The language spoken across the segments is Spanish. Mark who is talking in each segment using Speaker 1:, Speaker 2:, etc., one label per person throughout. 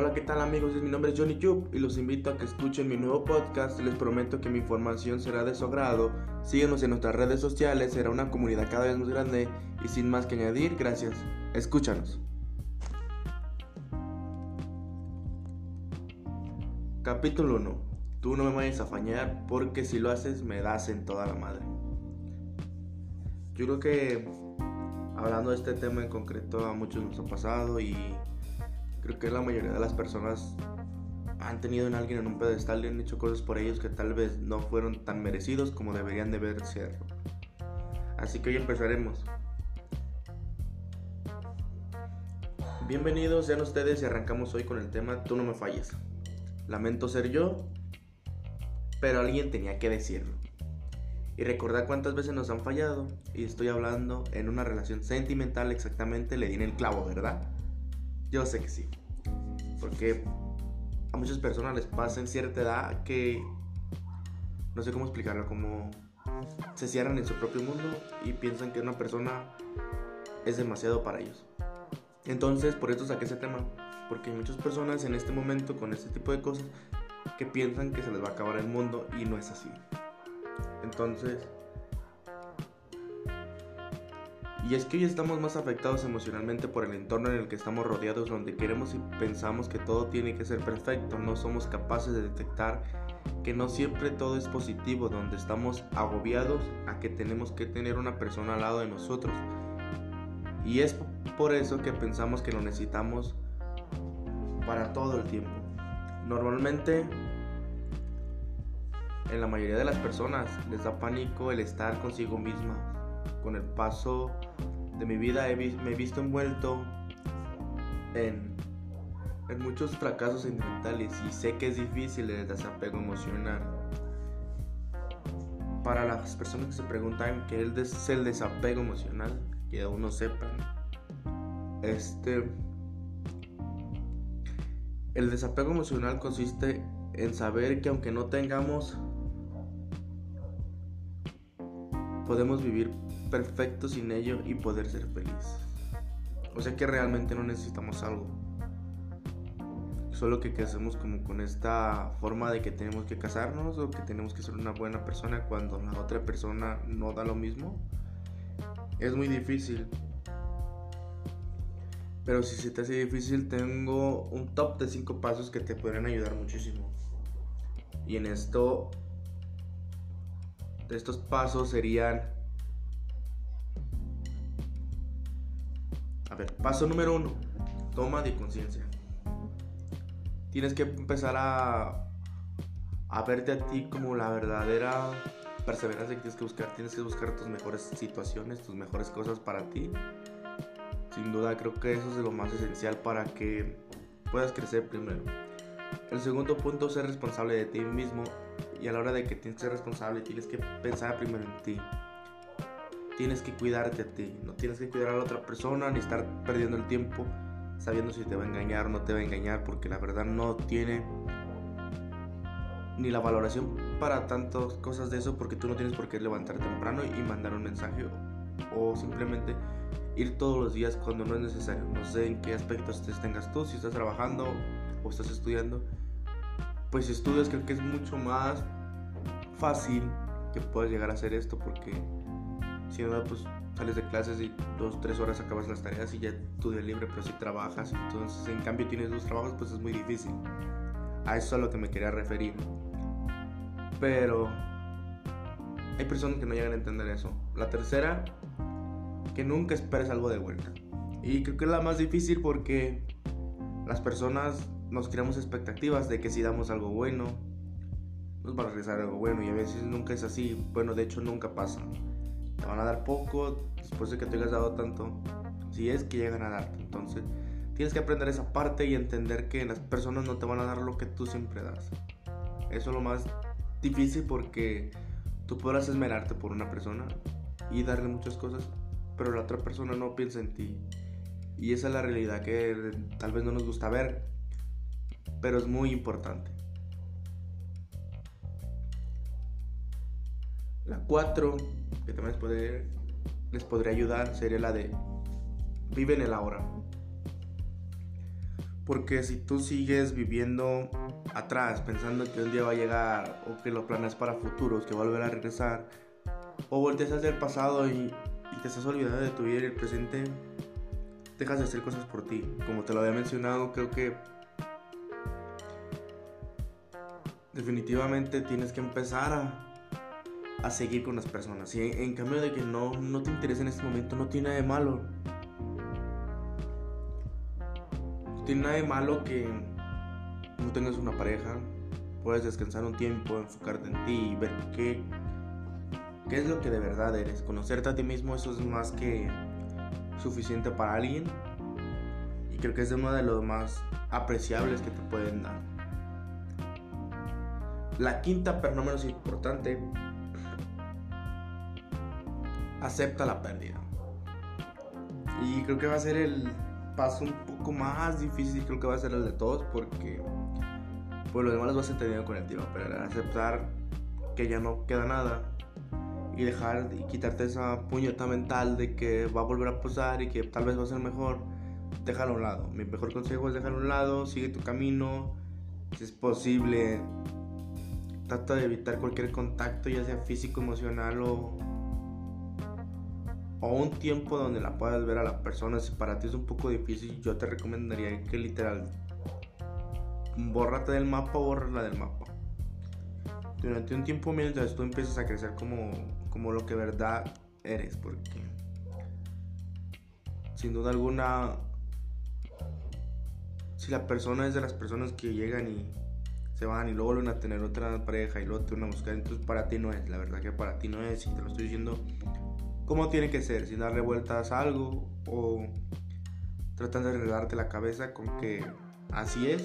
Speaker 1: Hola, ¿qué tal amigos? Mi nombre es Johnny Yup y los invito a que escuchen mi nuevo podcast. Les prometo que mi información será de su agrado. Síguenos en nuestras redes sociales, será una comunidad cada vez más grande y sin más que añadir, gracias. Escúchanos. Capítulo 1. Tú no me vayas a fañar porque si lo haces me das en toda la madre. Yo creo que hablando de este tema en concreto a muchos nos ha pasado y creo que la mayoría de las personas han tenido en alguien en un pedestal y han hecho cosas por ellos que tal vez no fueron tan merecidos como deberían de ser. Así que hoy empezaremos. Bienvenidos sean ustedes y arrancamos hoy con el tema Tú no me falles. Lamento ser yo, pero alguien tenía que decirlo. Y recordar cuántas veces nos han fallado. Y estoy hablando en una relación sentimental exactamente, le di el clavo, ¿verdad? Yo sé que sí. Porque a muchas personas les pasa en cierta edad que no sé cómo explicarlo, como se cierran en su propio mundo y piensan que una persona es demasiado para ellos. Entonces, por eso saqué ese tema, porque hay muchas personas en este momento con este tipo de cosas que piensan que se les va a acabar el mundo y no es así. Entonces, Y es que hoy estamos más afectados emocionalmente por el entorno en el que estamos rodeados, donde queremos y pensamos que todo tiene que ser perfecto, no somos capaces de detectar que no siempre todo es positivo, donde estamos agobiados a que tenemos que tener una persona al lado de nosotros. Y es por eso que pensamos que lo necesitamos para todo el tiempo. Normalmente, en la mayoría de las personas les da pánico el estar consigo misma. Con el paso de mi vida me he visto envuelto en, en muchos fracasos sentimentales y sé que es difícil el desapego emocional. Para las personas que se preguntan qué es el desapego emocional, que aún no sepan, este, el desapego emocional consiste en saber que aunque no tengamos, podemos vivir perfecto sin ello y poder ser feliz. O sea que realmente no necesitamos algo. Solo que, hacemos como con esta forma de que tenemos que casarnos o que tenemos que ser una buena persona cuando la otra persona no da lo mismo. Es muy difícil. Pero si se te hace difícil, tengo un top de 5 pasos que te podrían ayudar muchísimo. Y en esto, estos pasos serían paso número uno, toma de conciencia. Tienes que empezar a, a verte a ti como la verdadera perseverancia que tienes que buscar. Tienes que buscar tus mejores situaciones, tus mejores cosas para ti. Sin duda creo que eso es lo más esencial para que puedas crecer primero. El segundo punto es ser responsable de ti mismo y a la hora de que tienes que ser responsable tienes que pensar primero en ti tienes que cuidarte a ti, no tienes que cuidar a la otra persona ni estar perdiendo el tiempo sabiendo si te va a engañar o no te va a engañar, porque la verdad no tiene ni la valoración para tantas cosas de eso, porque tú no tienes por qué levantar temprano y mandar un mensaje o simplemente ir todos los días cuando no es necesario. No sé en qué aspectos te tengas tú, si estás trabajando o estás estudiando. Pues estudias creo que es mucho más fácil que puedas llegar a hacer esto porque si no, pues sales de clases y dos, tres horas acabas las tareas y ya tu día libre, pero si trabajas, entonces en cambio tienes dos trabajos, pues es muy difícil. A eso es a lo que me quería referir. Pero hay personas que no llegan a entender eso. La tercera, que nunca esperes algo de vuelta. Y creo que es la más difícil porque las personas nos creamos expectativas de que si damos algo bueno, nos va a regresar algo bueno y a veces nunca es así. Bueno, de hecho nunca pasa te van a dar poco después de que te hayas dado tanto, si es que llegan a darte. Entonces, tienes que aprender esa parte y entender que las personas no te van a dar lo que tú siempre das. Eso es lo más difícil porque tú podrás esmerarte por una persona y darle muchas cosas, pero la otra persona no piensa en ti. Y esa es la realidad que tal vez no nos gusta ver, pero es muy importante. La 4, que también les, podría ayudar, sería la de vive en el ahora. Porque si tú sigues viviendo atrás, pensando que un día va a llegar o que lo planeas para futuros, que va a volver a regresar, o volteas hacia el pasado y, te estás olvidando de tu vida y el presente, dejas de hacer cosas por ti. Como te lo había mencionado, creo que definitivamente tienes que empezar a, a seguir con las personas. Y en, cambio de que no, no te interesa en este momento, no tiene nada de malo. No tiene nada de malo que no tengas una pareja, puedes descansar un tiempo, enfocarte en ti y ver qué, qué es lo que de verdad eres. Conocerte a ti mismo, eso es más que suficiente para alguien. Y creo que es uno de los más apreciables que te pueden dar. La quinta, pero no menos importante, acepta la pérdida. Y creo que va a ser el paso un poco más difícil, creo que va a ser el de todos, porque pues lo demás los vas entendiendo con el tiempo, pero aceptar que ya no queda nada y dejar y quitarte esa puñeta mental de que va a volver a pasar y que tal vez va a ser mejor, déjalo a un lado. Mi mejor consejo es dejarlo a un lado, sigue tu camino, si es posible, trata de evitar cualquier contacto, ya sea físico, emocional o o un tiempo donde la puedas ver a la persona. Si para ti es un poco difícil, yo te recomendaría que literal bórrate del mapa o bórrala del mapa. Durante un tiempo mientras tú empiezas a crecer como, como lo que verdad eres, porque sin duda alguna, si la persona es de las personas que llegan y se van y luego vuelven a tener otra pareja y luego te van a buscar, entonces para ti no es, la verdad que para ti no es, y te lo estoy diciendo como tiene que ser, sin darle vueltas a algo o tratando de arreglarte la cabeza con que así es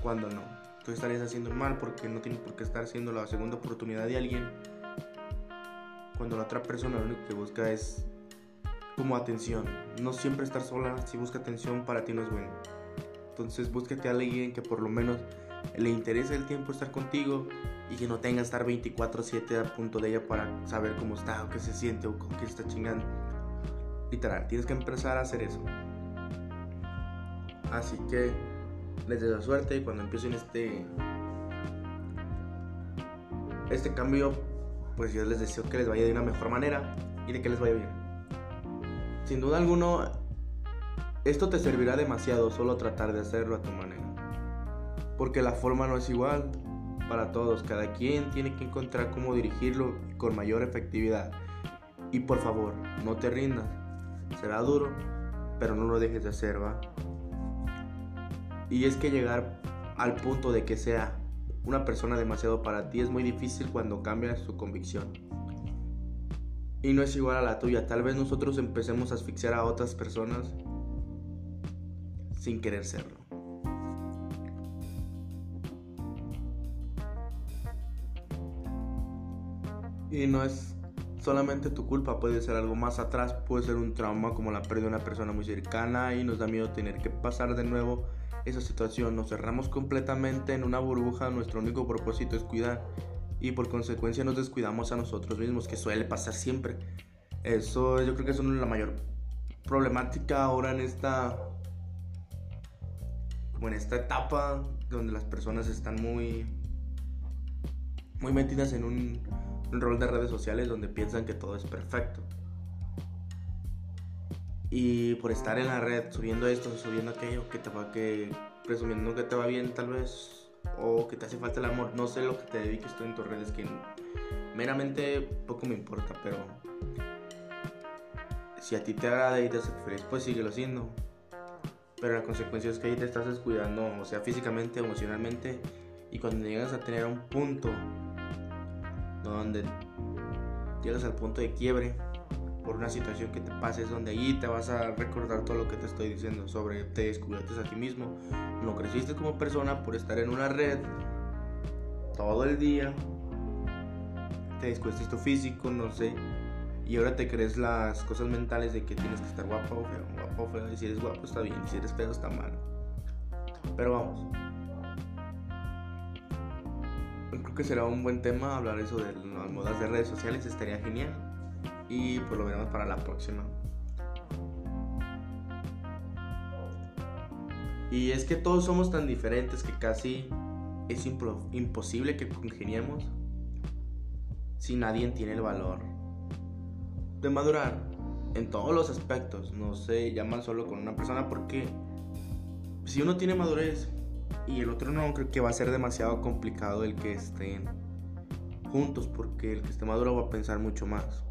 Speaker 1: cuando no. Tú estarías haciendo mal porque no tienes por qué estar haciendo la segunda oportunidad de alguien cuando la otra persona lo único que busca es como atención. No siempre estar sola, si busca atención para ti no es bueno. Entonces búsquete a alguien que por lo menos le interese el tiempo estar contigo y que no tenga que estar 24/7 a punto de ella para saber cómo está o qué se siente o con qué está chingando. Literal, tienes que empezar a hacer eso. Así que les deseo suerte y cuando empiecen este este cambio, pues yo les deseo que les vaya de una mejor manera y de que les vaya bien. Sin duda alguno, esto te servirá demasiado solo tratar de hacerlo a tu manera. Porque la forma no es igual, para todos. Cada quien tiene que encontrar cómo dirigirlo con mayor efectividad. Y por favor, no te rindas. Será duro, pero no lo dejes de hacer, ¿va? Y es que llegar al punto de que sea una persona demasiado para ti es muy difícil cuando cambia su convicción. Y no es igual a la tuya. Tal vez nosotros empecemos a asfixiar a otras personas sin querer serlo. Y no es solamente tu culpa, puede ser algo más atrás, puede ser un trauma como la pérdida de una persona muy cercana y nos da miedo tener que pasar de nuevo esa situación. Nos cerramos completamente en una burbuja, nuestro único propósito es cuidar y por consecuencia nos descuidamos a nosotros mismos, que suele pasar siempre. Eso yo creo que es una, la mayor problemática ahora en esta como en esta etapa donde las personas están muy muy metidas en un un rol de redes sociales donde piensan que todo es perfecto. Y por estar en la red subiendo esto, subiendo aquello, que te va que presumiendo que te va bien tal vez o que te hace falta el amor, no sé lo que te dediques tú en tus redes que meramente poco me importa, pero si a ti te agrada y te hace feliz, pues síguelo haciendo. Pero la consecuencia es que ahí te estás descuidando, o sea, físicamente, emocionalmente, y cuando llegas a tener un punto donde llegas al punto de quiebre por una situación que te pases donde allí te vas a recordar todo lo que te estoy diciendo sobre te descubriste a ti mismo, no creciste como persona por estar en una red todo el día, te descuidaste tu físico, no sé, y ahora te crees las cosas mentales de que tienes que estar guapo o feo, guapo o feo, y si eres guapo está bien, y si eres feo está mal. Pero vamos, creo que será un buen tema hablar eso de las modas de redes sociales, estaría genial. Y pues lo veremos para la próxima. Y es que todos somos tan diferentes que casi es imposible que congeniemos si nadie tiene el valor de madurar en todos los aspectos. No se llaman solo con una persona porque si uno tiene madurez y el otro no, creo que va a ser demasiado complicado el que estén juntos porque el que esté maduro va a pensar mucho más.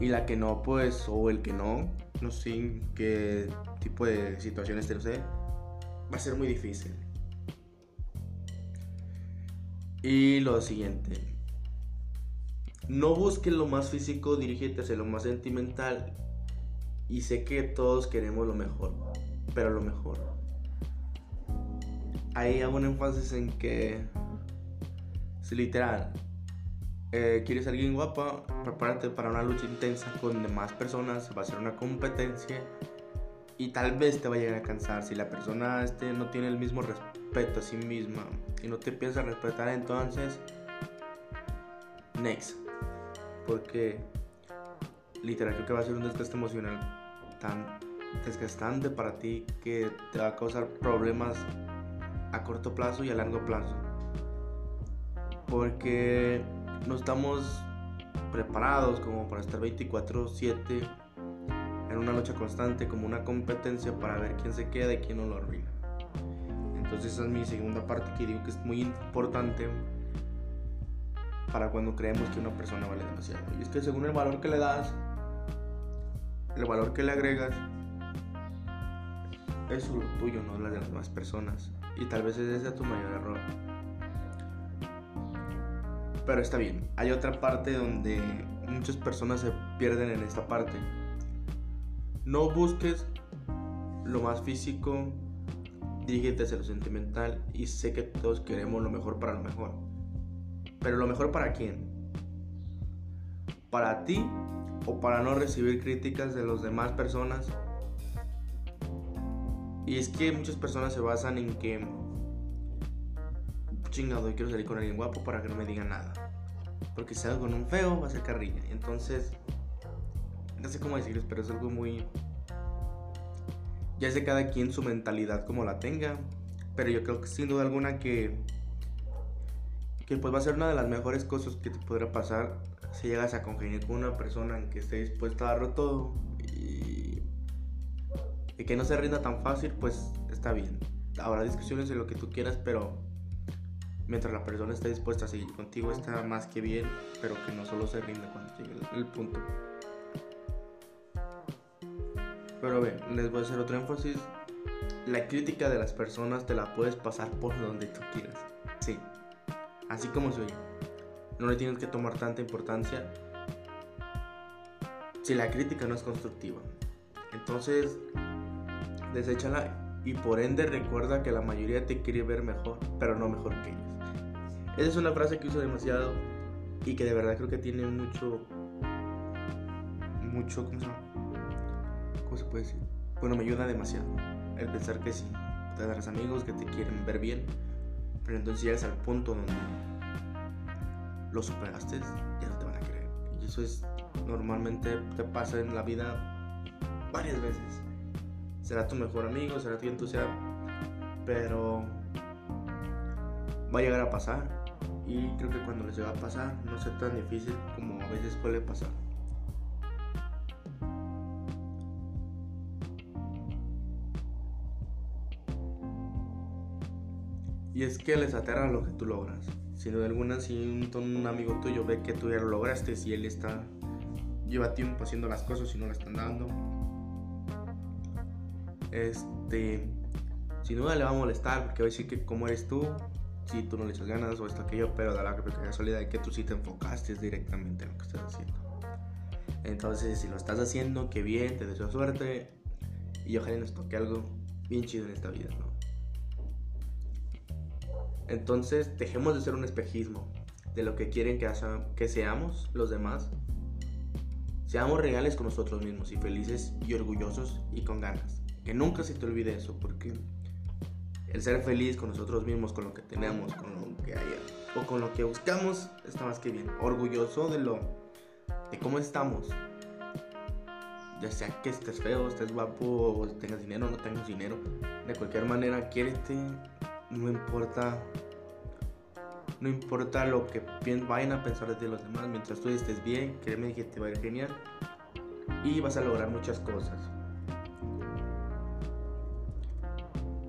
Speaker 1: Y la que no, pues, o el que no, no sé qué tipo de situaciones te sé, va a ser muy difícil. Y lo siguiente, no busques lo más físico, dirígete hacia lo más sentimental. Y sé que todos queremos lo mejor, pero lo mejor. Ahí hago un énfasis en que, si literal, eh, quieres a alguien guapa, prepárate para una lucha intensa con demás personas, va a ser una competencia y tal vez te va a llegar a cansar. Si la persona este, no tiene el mismo respeto a sí misma y no te piensa respetar, entonces, next. Porque literal creo que va a ser un desgaste emocional tan desgastante para ti que te va a causar problemas a corto plazo y a largo plazo. Porque no estamos preparados como para estar 24/7 en una lucha constante como una competencia para ver quién se queda y quién no lo arruina. Entonces esa es mi segunda parte que digo que es muy importante para cuando creemos que una persona vale demasiado. Y es que según el valor que le das, el valor que le agregas, es lo tuyo, no la de las demás personas. Y tal vez ese sea tu mayor error. Pero está bien. Hay otra parte donde muchas personas se pierden en esta parte. No busques lo más físico, dirígete hacia lo sentimental y sé que todos queremos lo mejor para lo mejor. Pero lo mejor para quién? ¿Para ti o para no recibir críticas de las demás personas? Y es que muchas personas se basan en que chingado, quiero salir con alguien guapo para que no me diga nada. Porque si salgo con un feo, va a ser carrilla. Entonces, no sé cómo decirles, pero es algo muy. Ya de cada quien su mentalidad como la tenga. Pero yo creo que sin duda alguna que. Que pues va a ser una de las mejores cosas que te podrá pasar si llegas a congeniar con una persona en que esté dispuesta a darlo todo. Y. Y que no se rinda tan fácil, pues está bien. Habrá discusiones de lo que tú quieras, pero mientras la persona esté dispuesta a seguir contigo está más que bien, pero que no solo se rinda cuando llegue el, punto. Pero ve, les voy a hacer otro énfasis. La crítica de las personas te la puedes pasar por donde tú quieras. Sí, así como soy. No le tienes que tomar tanta importancia si la crítica no es constructiva. Entonces, deséchala y por ende recuerda que la mayoría te quiere ver mejor, pero no mejor que ellos. Esa es una frase que uso demasiado y que de verdad creo que tiene mucho, mucho, ¿cómo se? ¿Cómo se puede decir? Bueno, me ayuda demasiado el pensar que sí, tendrás amigos que te quieren ver bien, pero entonces llegas al punto donde lo superaste, ya no te van a creer. Y eso es, normalmente te pasa en la vida varias veces. Será tu mejor amigo, será tu entusiasmo, pero va a llegar a pasar y creo que cuando les va a pasar no sea tan difícil como a veces suele pasar. Y es que les aterra lo que tú logras. Si de alguna, si un, amigo tuyo ve que tú ya lo lograste, si él está, lleva tiempo haciendo las cosas y no le están dando, este, sin duda le va a molestar porque va a decir que como eres tú, si tú no le echas ganas o esto, aquello, pero da la casualidad de que tú sí te enfocaste directamente en lo que estás haciendo. Entonces, si lo estás haciendo, qué bien, te deseo suerte y ojalá nos toque algo bien chido en esta vida, ¿no? Entonces, dejemos de ser un espejismo de lo que quieren que, que seamos los demás. Seamos reales con nosotros mismos y felices y orgullosos y con ganas. Que nunca se te olvide eso, porque el ser feliz con nosotros mismos, con lo que tenemos, con lo que haya o con lo que buscamos, está más que bien. Orgulloso de lo de cómo estamos. Ya sea que estés feo, estés guapo, o tengas dinero no tengas dinero. De cualquier manera, quiérete. No importa. No importa lo que vayan a pensar de los demás. Mientras tú estés bien, créeme que te va a ir genial. Y vas a lograr muchas cosas.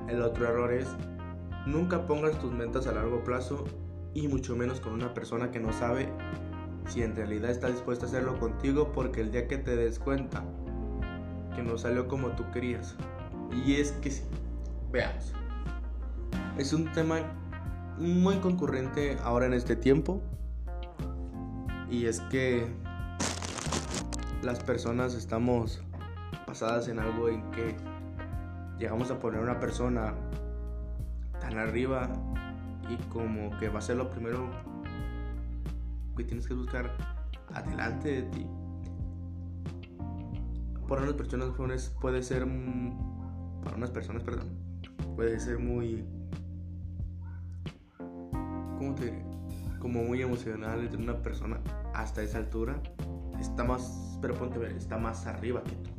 Speaker 1: El otro error es nunca pongas tus metas a largo plazo y mucho menos con una persona que no sabe si en realidad está dispuesta a hacerlo contigo porque el día que te des cuenta que no salió como tú querías. Y es que sí, veamos. Es un tema muy concurrente ahora en este tiempo. Y es que las personas estamos basadas en algo en que llegamos a poner a una persona tan arriba y como que va a ser lo primero que tienes que buscar adelante de ti. Para unas personas puede ser para unas personas, perdón, puede ser muy ¿cómo te diré? Como muy emocional de una persona hasta esa altura está más, pero ponte a ver, está más arriba que tú.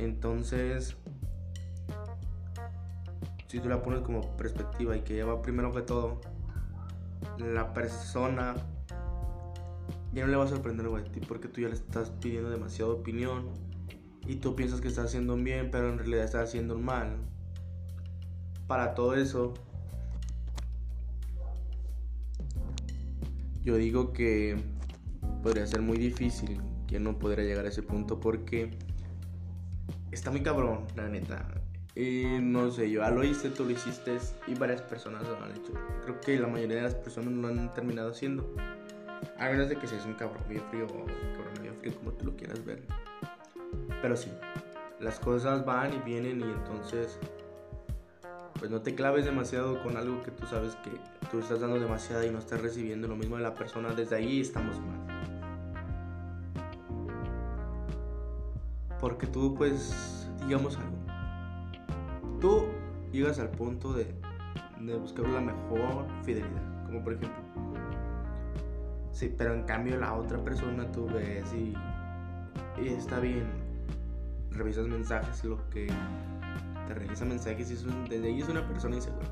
Speaker 1: Entonces, si tú la pones como perspectiva y que lleva primero que todo, la persona ya no le va a sorprender a ti porque tú ya le estás pidiendo demasiada opinión y tú piensas que estás haciendo un bien, pero en realidad estás haciendo un mal. Para todo eso, yo digo que podría ser muy difícil que no podría llegar a ese punto porque está muy cabrón, la neta. No sé, yo ya lo hice, tú lo hiciste y varias personas lo han hecho. Creo que la mayoría de las personas lo han terminado haciendo. A menos de que seas un cabrón bien frío o cabrón bien frío, como tú lo quieras ver. Pero sí, las cosas van y vienen y entonces, pues no te claves demasiado con algo que tú sabes que tú estás dando demasiado y no estás recibiendo lo mismo de la persona. Desde ahí estamos mal. Porque tú, pues, digamos algo. Tú llegas al punto de, buscar la mejor fidelidad. Como por ejemplo. Sí, pero en cambio la otra persona tú ves y, está bien. Revisas mensajes, lo que te revisa mensajes y es desde ahí es una persona insegura.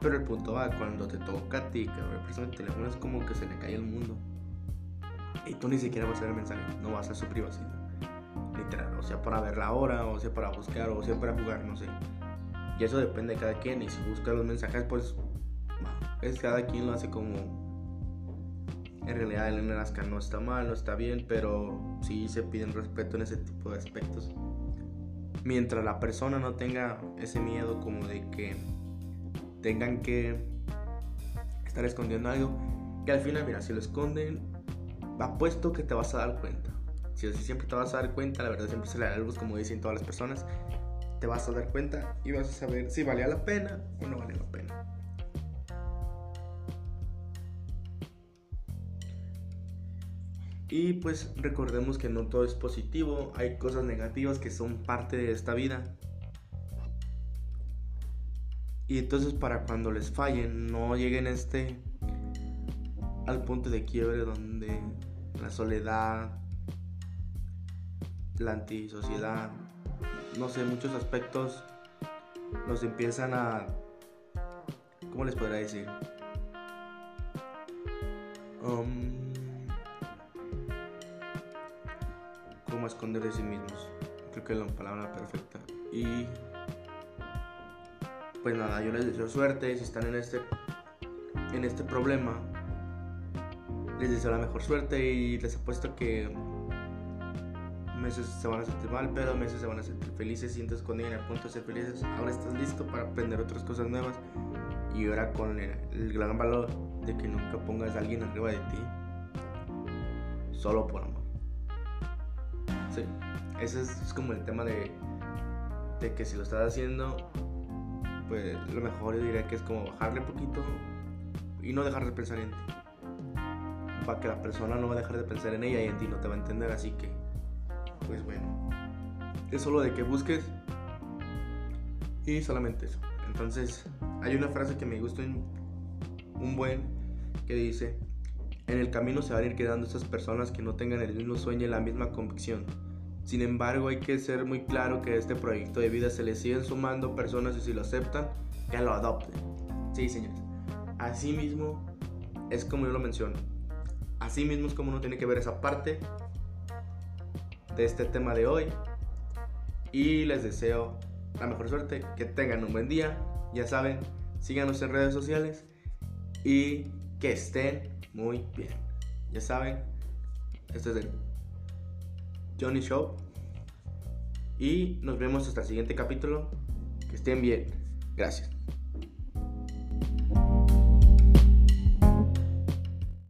Speaker 1: Pero el punto va cuando te toca a ti, que la el teléfono es como que se le cae el mundo. Y tú ni siquiera vas a ver el mensaje, no vas a su privacidad literal, o sea para ver la hora, o sea para buscar, o sea para jugar, no sé. Y eso depende de cada quien, y si busca los mensajes, pues es cada quien lo hace como... En realidad el Alaska no está mal, no está bien, pero sí se piden respeto en ese tipo de aspectos. Mientras la persona no tenga ese miedo como de que tengan que estar escondiendo algo, que al final, mira, si lo esconden, apuesto que te vas a dar cuenta. Si así siempre te vas a dar cuenta, la verdad siempre se le da luz, como dicen todas las personas. Te vas a dar cuenta y vas a saber si valía la pena o no valía la pena. Y pues recordemos que no todo es positivo, hay cosas negativas que son parte de esta vida. Y entonces para cuando les fallen, no lleguen este al punto de quiebre donde la soledad, la antisociedad, no sé, muchos aspectos nos empiezan a, ¿cómo les podría decir? Um, como esconder de sí mismos. Creo que es la palabra perfecta. Y pues nada, yo les deseo suerte si están en este en este problema. Les deseo la mejor suerte y les apuesto que se van a sentir mal, pero meses se van a sentir felices, sientes con ella a punto de ser felices. Ahora estás listo para aprender otras cosas nuevas y ahora con el, gran valor de que nunca pongas a alguien arriba de ti solo por amor. Sí, ese es, como el tema de, de que si lo estás haciendo, pues lo mejor yo diría que es como bajarle poquito y no dejar de pensar en ti. Para que la persona no va a dejar de pensar en ella y en ti no te va a entender, así que pues bueno, es solo de que busques y solamente eso. Entonces, hay una frase que me gusta un buen que dice, En el camino se van a ir quedando esas personas que no tengan el mismo sueño y la misma convicción. Sin embargo, hay que ser muy claro que a este proyecto de vida se le siguen sumando personas y si lo aceptan, que lo adopten. Sí, señores. Así mismo es como yo lo menciono. Así mismo es como uno tiene que ver esa parte de este tema de hoy. Y les deseo la mejor suerte, que tengan un buen día. Ya saben, síganos en redes sociales y que estén muy bien. Ya saben, este es el Johnny Show. Y nos vemos hasta el siguiente capítulo. Que estén bien. Gracias.